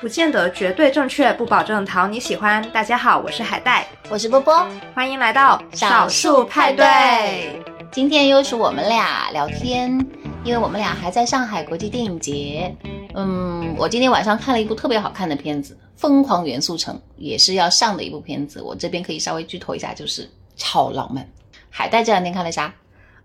不见得绝对正确，不保证讨你喜欢。大家好，我是海带，我是波波，欢迎来到少数派对。今天又是我们俩聊天，因为我们俩还在上海国际电影节。嗯，我今天晚上看了一部特别好看的片子，《疯狂元素城》，也是要上的一部片子。我这边可以稍微剧透一下，就是超浪漫。海带这两天看了啥？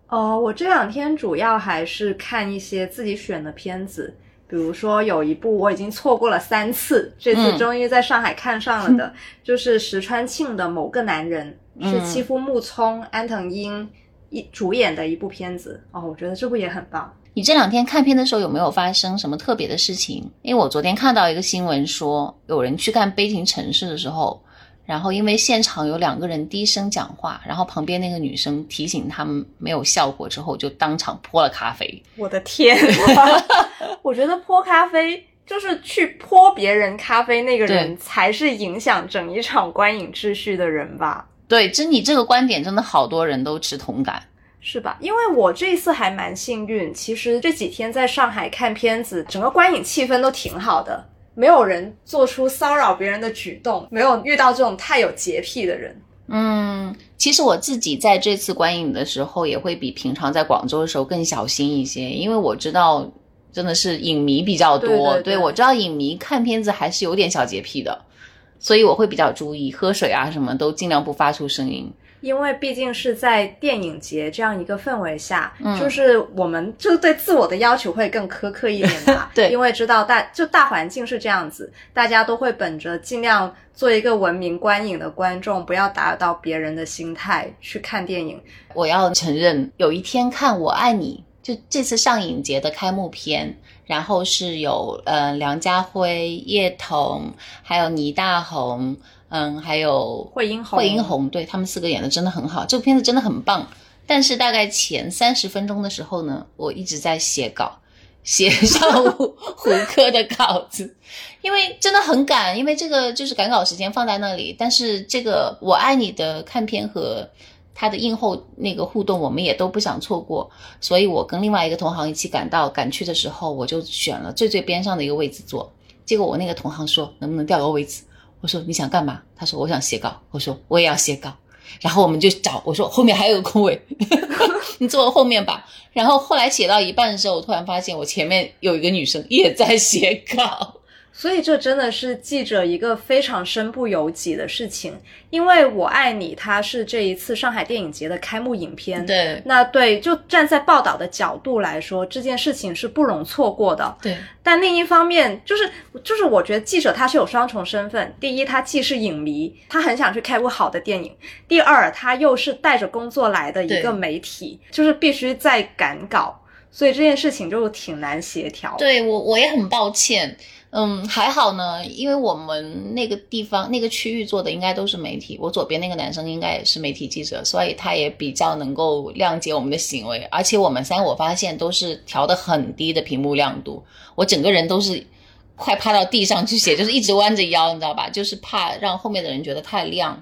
哦，我这两天主要还是看一些自己选的片子。比如说有一部我已经错过了三次，这次终于在上海看上了的，就是石川庆的《某个男人》，是妻夫木聪、安藤英一主演的一部片子。哦，我觉得这部也很棒。你这两天看片的时候有没有发生什么特别的事情？因为我昨天看到一个新闻说，有人去看《悲情城市》的时候。然后，因为现场有两个人低声讲话，然后旁边那个女生提醒他们没有效果之后，就当场泼了咖啡。我的天！我觉得泼咖啡就是去泼别人咖啡，那个人才是影响整一场观影秩序的人吧？对，就你这个观点真的好多人都持同感，是吧？因为我这一次还蛮幸运，其实这几天在上海看片子，整个观影气氛都挺好的。没有人做出骚扰别人的举动，没有遇到这种太有洁癖的人。嗯，其实我自己在这次观影的时候，也会比平常在广州的时候更小心一些，因为我知道真的是影迷比较多。对，我知道影迷看片子还是有点小洁癖的，所以我会比较注意喝水啊，什么都尽量不发出声音。因为毕竟是在电影节这样一个氛围下，就是我们就对自我的要求会更苛刻一点吧。对，因为知道大就大环境是这样子，大家都会本着尽量做一个文明观影的观众，不要打扰到别人的心态去看电影。我要承认，有一天看《我爱你》，就这次上影节的开幕片，然后是有呃梁家辉、叶童，还有倪大红。嗯，还有惠英红，惠英红，对他们四个演的真的很好，这部片子真的很棒。但是大概前三十分钟的时候呢，我一直在写稿，写上胡歌的稿子，因为真的很赶，因为这个就是赶稿时间放在那里。但是这个我爱你的看片和他的映后那个互动，我们也都不想错过，所以我跟另外一个同行一起赶到赶去的时候，我就选了最最边上的一个位置坐。结果我那个同行说，能不能调个位置？我说你想干嘛？他说我想写稿。我说我也要写稿。然后我们就找，我说后面还有个空位，你坐后面吧。然后后来写到一半的时候，我突然发现我前面有一个女生也在写稿。所以这真的是记者一个非常身不由己的事情，因为我爱你，它是这一次上海电影节的开幕影片。对，那对，就站在报道的角度来说，这件事情是不容错过的。对，但另一方面，就是就是我觉得记者他是有双重身份，第一，他既是影迷，他很想去开部好的电影；第二，他又是带着工作来的一个媒体，就是必须在赶稿，所以这件事情就挺难协调。对我，我也很抱歉。嗯，还好呢，因为我们那个地方那个区域做的应该都是媒体，我左边那个男生应该也是媒体记者，所以他也比较能够谅解我们的行为。而且我们三个我发现都是调的很低的屏幕亮度，我整个人都是快趴到地上去写，就是一直弯着腰，你知道吧？就是怕让后面的人觉得太亮。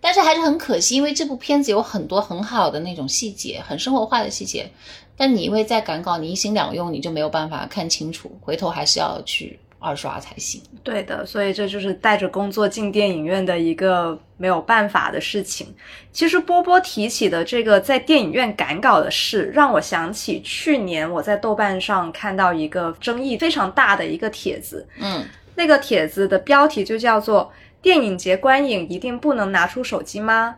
但是还是很可惜，因为这部片子有很多很好的那种细节，很生活化的细节。但你因为在赶稿，你一心两用，你就没有办法看清楚，回头还是要去。二刷才行。对的，所以这就是带着工作进电影院的一个没有办法的事情。其实波波提起的这个在电影院赶稿的事，让我想起去年我在豆瓣上看到一个争议非常大的一个帖子。嗯，那个帖子的标题就叫做“电影节观影一定不能拿出手机吗？”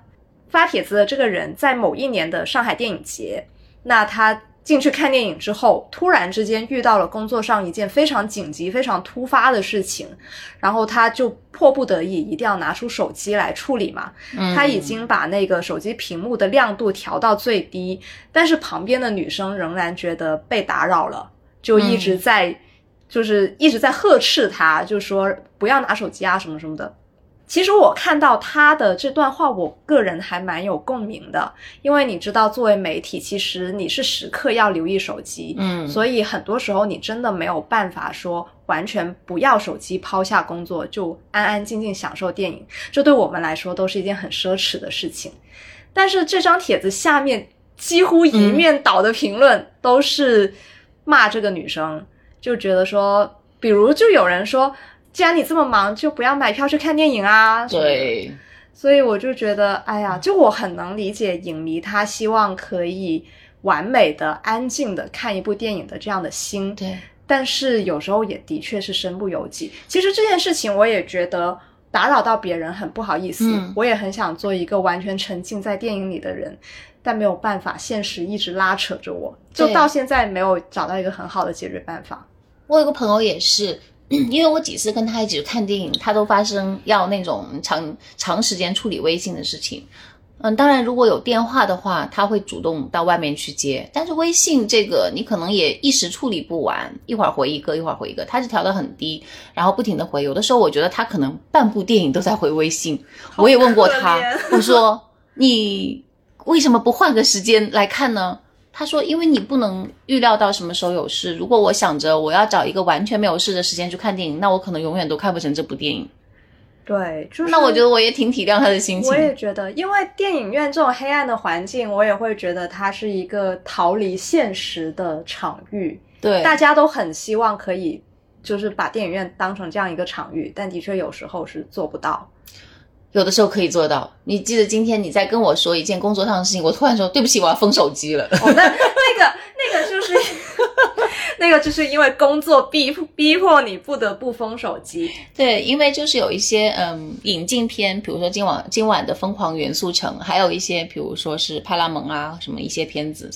发帖子的这个人在某一年的上海电影节，那他。进去看电影之后，突然之间遇到了工作上一件非常紧急、非常突发的事情，然后他就迫不得已一定要拿出手机来处理嘛。他已经把那个手机屏幕的亮度调到最低，但是旁边的女生仍然觉得被打扰了，就一直在，就是一直在呵斥他，就说不要拿手机啊什么什么的。其实我看到他的这段话，我个人还蛮有共鸣的，因为你知道，作为媒体，其实你是时刻要留意手机，嗯，所以很多时候你真的没有办法说完全不要手机，抛下工作就安安静静享受电影，这对我们来说都是一件很奢侈的事情。但是这张帖子下面几乎一面倒的评论都是骂这个女生，就觉得说，比如就有人说。既然你这么忙，就不要买票去看电影啊。对，所以我就觉得，哎呀，就我很能理解影迷他希望可以完美的、安静的看一部电影的这样的心，对，但是有时候也的确是身不由己。其实这件事情我也觉得打扰到别人很不好意思，嗯我也很想做一个完全沉浸在电影里的人。但没有办法，现实一直拉扯着我，就到现在没有找到一个很好的解决办法。我有个朋友也是，因为我几次跟他一起看电影，他都发生要那种长长时间处理微信的事情。嗯，当然，如果有电话的话，他会主动到外面去接。但是微信这个，你可能也一时处理不完，一会儿回一个，一会儿回一个，他是调得很低，然后不停的回。有的时候我觉得他可能半部电影都在回微信。我也问过他，我说你为什么不换个时间来看呢？他说：“因为你不能预料到什么时候有事。如果我想着我要找一个完全没有事的时间去看电影，那我可能永远都看不成这部电影。对，就是那我觉得我也挺体谅他的心情我。也觉得，因为电影院这种黑暗的环境，我也会觉得它是一个逃离现实的场域。对，大家都很希望可以，就是把电影院当成这样一个场域，但的确有时候是做不到。有的时候可以做到。你记得今天你在跟我说一件工作上的事情，我突然说对不起，我要封手机了。哦，那 那个那个就是 那个就是因为工作逼逼迫你不得不封手机。对，因为就是有一些嗯引进片，比如说今晚今晚的《疯狂元素城》，还有一些比如说是派拉蒙啊什么一些片子，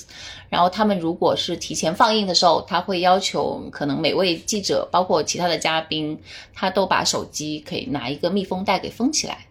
然后他们如果是提前放映的时候，他会要求可能每位记者，包括其他的嘉宾，他都把手机可以拿一个密封袋给封起来。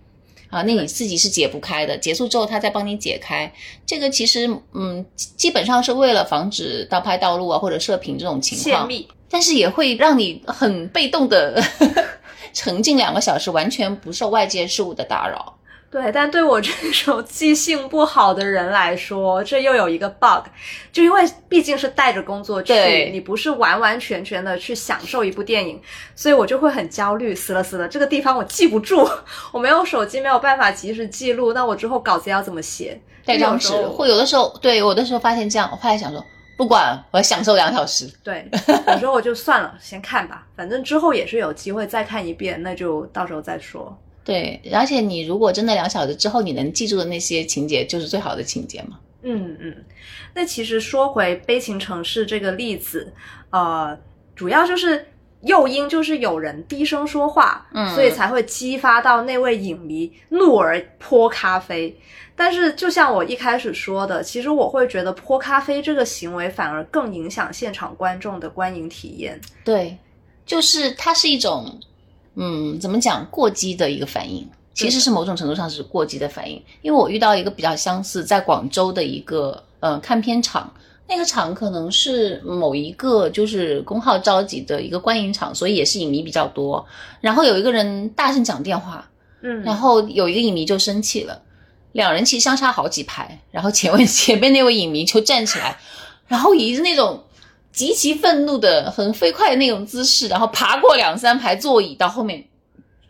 啊，那你自己是解不开的，结束之后他再帮你解开。这个其实，嗯，基本上是为了防止盗拍盗录啊，或者射频这种情况。但是也会让你很被动的 沉浸两个小时，完全不受外界事物的打扰。对，但对我这种记性不好的人来说，这又有一个 bug，就因为毕竟是带着工作去，你不是完完全全的去享受一部电影，所以我就会很焦虑。死了死了，这个地方我记不住，我没有手机，没有办法及时记录，那我之后稿子要怎么写？带张纸会有的时候，对，有的时候发现这样，我后来想说，不管，我要享受两小时。对，有时候我就算了，先看吧，反正之后也是有机会再看一遍，那就到时候再说。对，而且你如果真的两小时之后你能记住的那些情节，就是最好的情节嘛。嗯嗯，那其实说回《悲情城市》这个例子，呃，主要就是诱因就是有人低声说话，嗯所以才会激发到那位影迷怒而泼咖啡。但是就像我一开始说的，其实我会觉得泼咖啡这个行为反而更影响现场观众的观影体验。对，就是它是一种，嗯，怎么讲，过激的一个反应。其实是某种程度上是过激的反应，因为我遇到一个比较相似，在广州的一个呃看片场，那个场可能是某一个就是公号召集的一个观影场，所以也是影迷比较多。然后有一个人大声讲电话，嗯，然后有一个影迷就生气了，两人其实相差好几排，然后前位 前面那位影迷就站起来，然后以那种极其愤怒的、很飞快的那种姿势，然后爬过两三排座椅到后面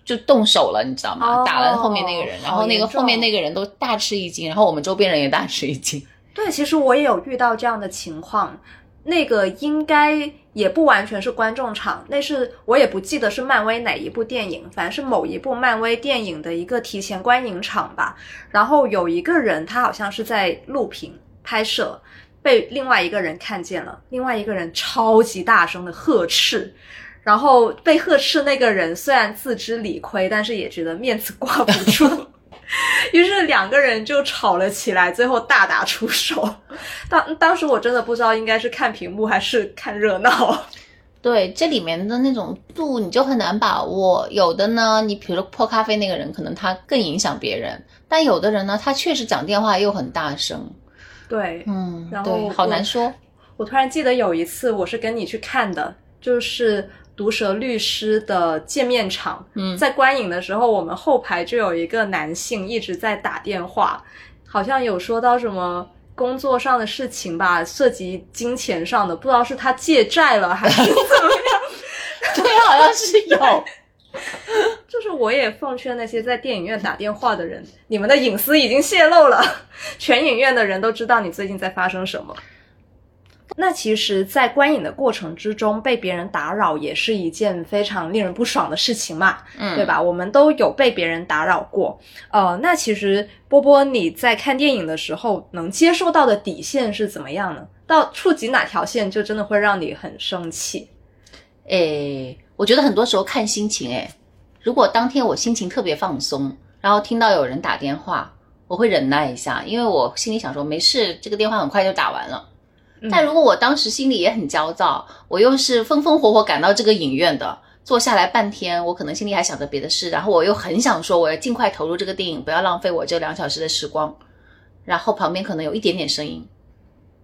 就动手了，你知道吗？哦打了后面那个人，然后那个后面那个人都大吃一惊，然后我们周边人也大吃一惊。对，其实我也有遇到这样的情况。那个应该也不完全是观众场，那是我也不记得是漫威哪一部电影，反正是某一部漫威电影的一个提前观影场吧。然后有一个人，他好像是在录屏拍摄，被另外一个人看见了，另外一个人超级大声的呵斥。然后被呵斥那个人虽然自知理亏，但是也觉得面子挂不住，于是两个人就吵了起来，最后大打出手。当当时我真的不知道应该是看屏幕还是看热闹。对，这里面的那种度你就很难把握。有的呢，你比如泼咖啡那个人，可能他更影响别人；但有的人呢，他确实讲电话又很大声。对，嗯，然后对，好难说。我突然记得有一次我是跟你去看的，就是毒舌律师的见面场。嗯在观影的时候，我们后排就有一个男性一直在打电话，好像有说到什么。工作上的事情吧，涉及金钱上的，不知道是他借债了还是怎么样。对，好像是有。就是我也奉劝那些在电影院打电话的人，你们的隐私已经泄露了，全影院的人都知道你最近在发生什么。那其实，在观影的过程之中，被别人打扰也是一件非常令人不爽的事情嘛，嗯，对？吧？我们都有被别人打扰过。呃，那其实波波你在看电影的时候，能接受到的底线是怎么样呢？到触及哪条线，就真的会让你很生气？诶，我觉得很多时候看心情。诶，如果当天我心情特别放松，然后听到有人打电话，我会忍耐一下，因为我心里想说没事，这个电话很快就打完了。嗯但如果我当时心里也很焦躁，我又是风风火火赶到这个影院的，坐下来半天，我可能心里还想着别的事，然后我又很想说我要尽快投入这个电影，不要浪费我这两小时的时光。然后旁边可能有一点点声音，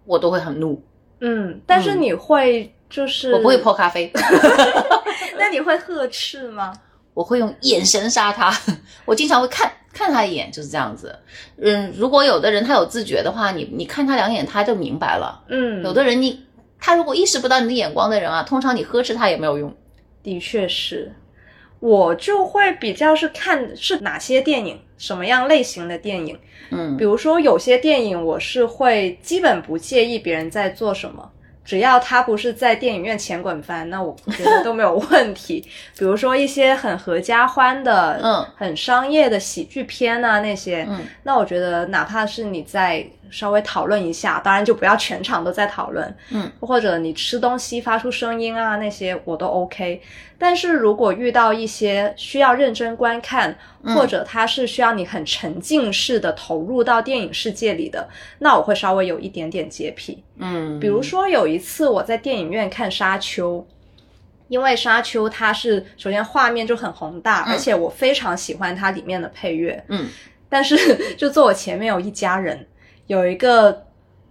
我都会很怒，嗯，但是嗯你会就是我不会泼咖啡，那你会呵斥吗？我会用眼神杀他。我经常会看看他一眼，就是这样子。嗯，如果有的人他有自觉的话，你你看他两眼他就明白了。嗯，有的人你他如果意识不到你的眼光的人啊，通常你呵斥他也没有用。的确是，我就会比较是看是哪些电影，什么样类型的电影。嗯比如说有些电影，我是会基本不介意别人在做什么，只要他不是在电影院前滚翻，那我觉得都没有问题。比如说一些很合家欢的，嗯很商业的喜剧片啊那些，嗯那我觉得哪怕是你在稍微讨论一下，当然就不要全场都在讨论，嗯，或者你吃东西发出声音啊那些我都 OK。但是如果遇到一些需要认真观看，嗯。或者它是需要你很沉浸式的投入到电影世界里的，那我会稍微有一点点洁癖。嗯，比如说有一次我在电影院看《沙丘》，因为《沙丘》它是首先画面就很宏大，嗯。而且我非常喜欢它里面的配乐。嗯。但是 就坐我前面有一家人，有一个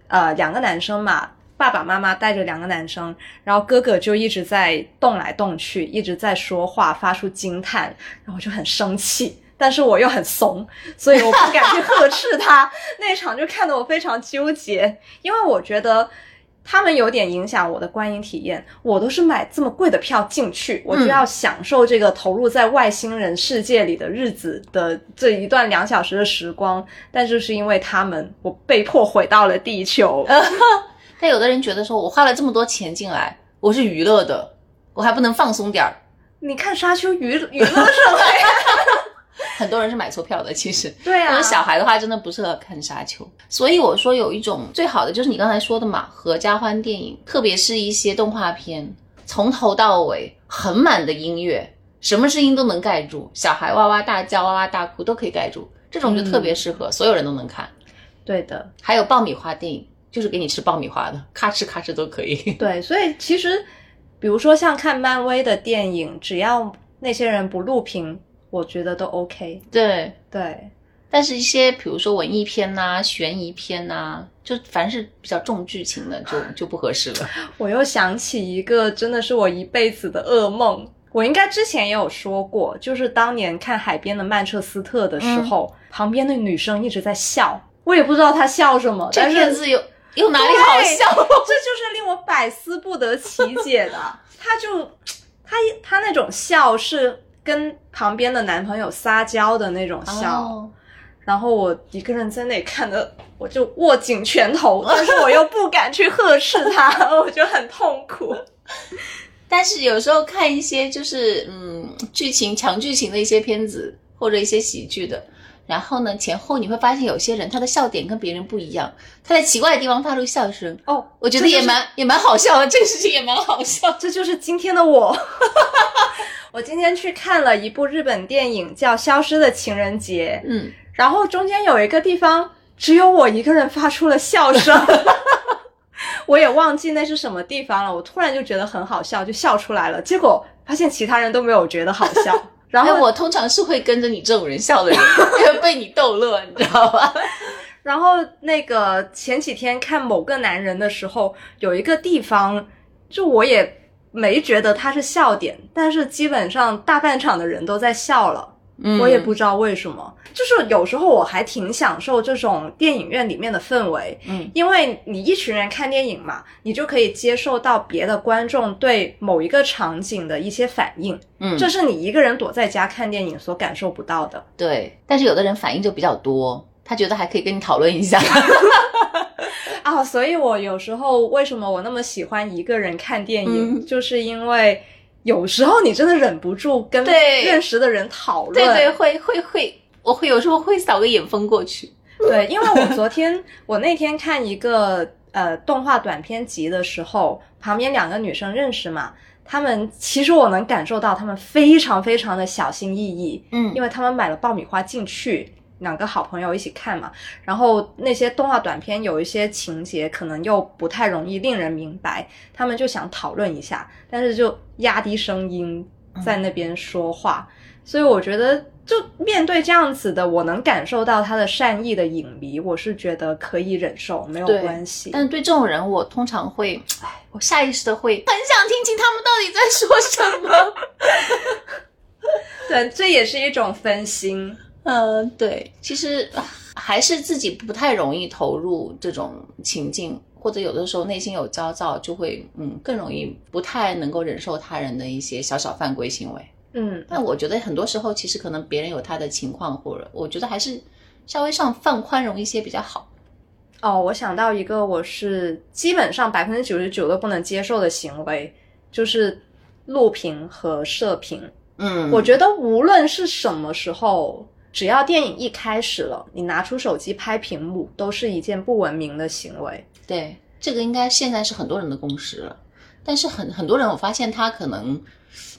呃两个男生嘛，爸爸妈妈带着两个男生，然后哥哥就一直在动来动去，一直在说话，发出惊叹，然后我就很生气。但是我又很怂，所以我不敢去呵斥他。那一场就看得我非常纠结，因为我觉得他们有点影响我的观影体验。我都是买这么贵的票进去，我就要享受这个投入在外星人世界里的日子的这一段两小时的时光。但就是因为他们，我被迫回到了地球。但有的人觉得说我花了这么多钱进来，我是娱乐的，我还不能放松点儿。你看《沙丘》娱娱乐什么呀？很多人是买错票的，其实。对啊小孩的话，真的不适合看《沙丘》。所以我说有一种最好的就是你刚才说的嘛，合家欢电影，特别是一些动画片，从头到尾很满的音乐，什么声音都能盖住，小孩哇哇大叫、哇哇大哭都可以盖住，这种就特别适合，所有人都能看。对的，还有爆米花电影，就是给你吃爆米花的，咔哧咔哧都可以。对，所以其实，比如说像看漫威的电影，只要那些人不录屏，我觉得都 OK。对，对，但是一些比如说文艺片呐、悬疑片呐、就凡是比较重剧情的，就就不合适了。我又想起一个真的是我一辈子的噩梦。我应该之前也有说过，就是当年看《海边的曼彻斯特》的时候，旁边的女生一直在笑，我也不知道她笑什么，这片子有有哪里好笑？这就是令我百思不得其解的。她就她她那种笑是跟旁边的男朋友撒娇的那种笑，哦然后我一个人在那里看的，我就握紧拳头，但是我又不敢去呵斥他，我就很痛苦。但是有时候看一些就是嗯剧情强剧情的一些片子或者一些喜剧的，然后呢前后你会发现有些人他的笑点跟别人不一样，他在奇怪的地方发出笑声，哦，我觉得也蛮也蛮好笑的，这个事情也蛮好笑。这就是今天的我。我今天去看了一部日本电影，叫《消失的情人节》，嗯，然后中间有一个地方只有我一个人发出了笑声，我也忘记那是什么地方了。我突然就觉得很好笑，就笑出来了。结果发现其他人都没有觉得好笑，然后我通常是会跟着你这种人笑的人，因为被你逗乐，你知道吧？然后那个前几天看某个男人的时候，有一个地方，就我也没觉得他是笑点，但是基本上大半场的人都在笑了。嗯我也不知道为什么，就是有时候我还挺享受这种电影院里面的氛围，嗯，因为你一群人看电影嘛，你就可以接受到别的观众对某一个场景的一些反应，嗯，这是你一个人躲在家看电影所感受不到的。对。但是有的人反应就比较多，他觉得还可以跟你讨论一下。所以我有时候为什么我那么喜欢一个人看电影，嗯就是因为有时候你真的忍不住跟对认识的人讨论。对对，会会会，我会有时候会扫个眼风过去。对，因为我昨天 我那天看一个呃动画短片集的时候，旁边两个女生认识嘛，她们其实我能感受到她们非常非常的小心翼翼，嗯因为她们买了爆米花进去。两个好朋友一起看嘛，然后那些动画短片有一些情节可能又不太容易令人明白，他们就想讨论一下，但是就压低声音在那边说话，所以我觉得就面对这样子的，我能感受到他的善意的影迷，我是觉得可以忍受，没有关系。但是对这种人，我通常会，哎，我下意识的会很想听清他们到底在说什么。对，这也是一种分心。嗯，对，其实啊还是自己不太容易投入这种情境，或者有的时候内心有焦躁，就会嗯更容易不太能够忍受他人的一些小小犯规行为。嗯，但我觉得很多时候，其实可能别人有他的情况，或者我觉得还是稍微上放宽容一些比较好。哦，我想到一个，我是基本上百分之九十九都不能接受的行为，就是录屏和射屏。嗯我觉得无论是什么时候，只要电影一开始了，你拿出手机拍屏幕，都是一件不文明的行为。对，这个应该现在是很多人的共识了。但是很很多人，我发现他可能，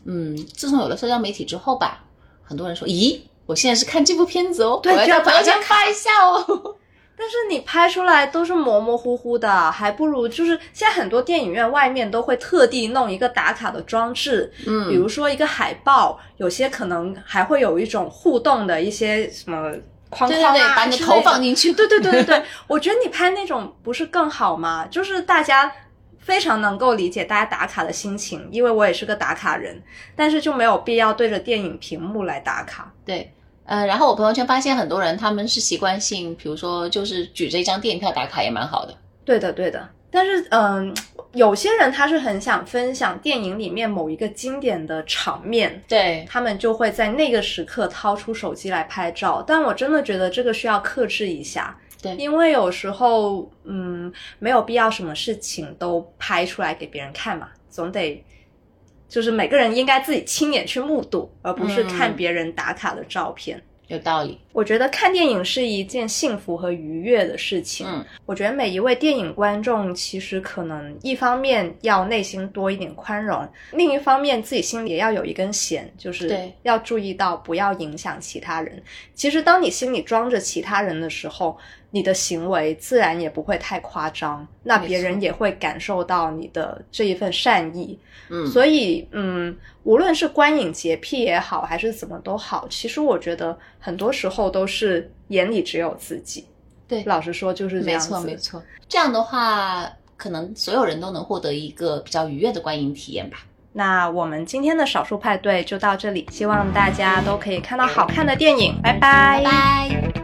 嗯，自从有了社交媒体之后吧，很多人说，咦，我现在是看这部片子哦，我要对就要在朋友圈发一下哦。但是你拍出来都是模模糊糊的，还不如就是现在很多电影院外面都会特地弄一个打卡的装置，嗯比如说一个海报，有些可能还会有一种互动的一些什么框框啊对对对，把你的头放进去。对对对对对，我觉得你拍那种不是更好吗？就是大家非常能够理解大家打卡的心情，因为我也是个打卡人，但是就没有必要对着电影屏幕来打卡。对，呃，然后我朋友圈发现很多人他们是习惯性，比如说就是举着一张电影票打卡也蛮好的。对的，对的。但是，嗯，有些人他是很想分享电影里面某一个经典的场面，对，他们就会在那个时刻掏出手机来拍照。但我真的觉得这个需要克制一下，对因为有时候，嗯，没有必要什么事情都拍出来给别人看嘛，总得。就是每个人应该自己亲眼去目睹，而不是看嗯别人打卡的照片。有道理。我觉得看电影是一件幸福和愉悦的事情。嗯，我觉得每一位电影观众其实可能一方面要内心多一点宽容，另一方面自己心里也要有一根弦，就是要注意到不要影响其他人。其实当你心里装着其他人的时候，你的行为自然也不会太夸张，那别人也会感受到你的这一份善意。嗯，所以，嗯，无论是观影洁癖也好，还是怎么都好，其实我觉得很多时候都是眼里只有自己。对老实说就是这没样子。错没错。这样的话，可能所有人都能获得一个比较愉悦的观影体验吧。那我们今天的少数派对就到这里，希望大家都可以看到好看的电影，拜拜拜拜。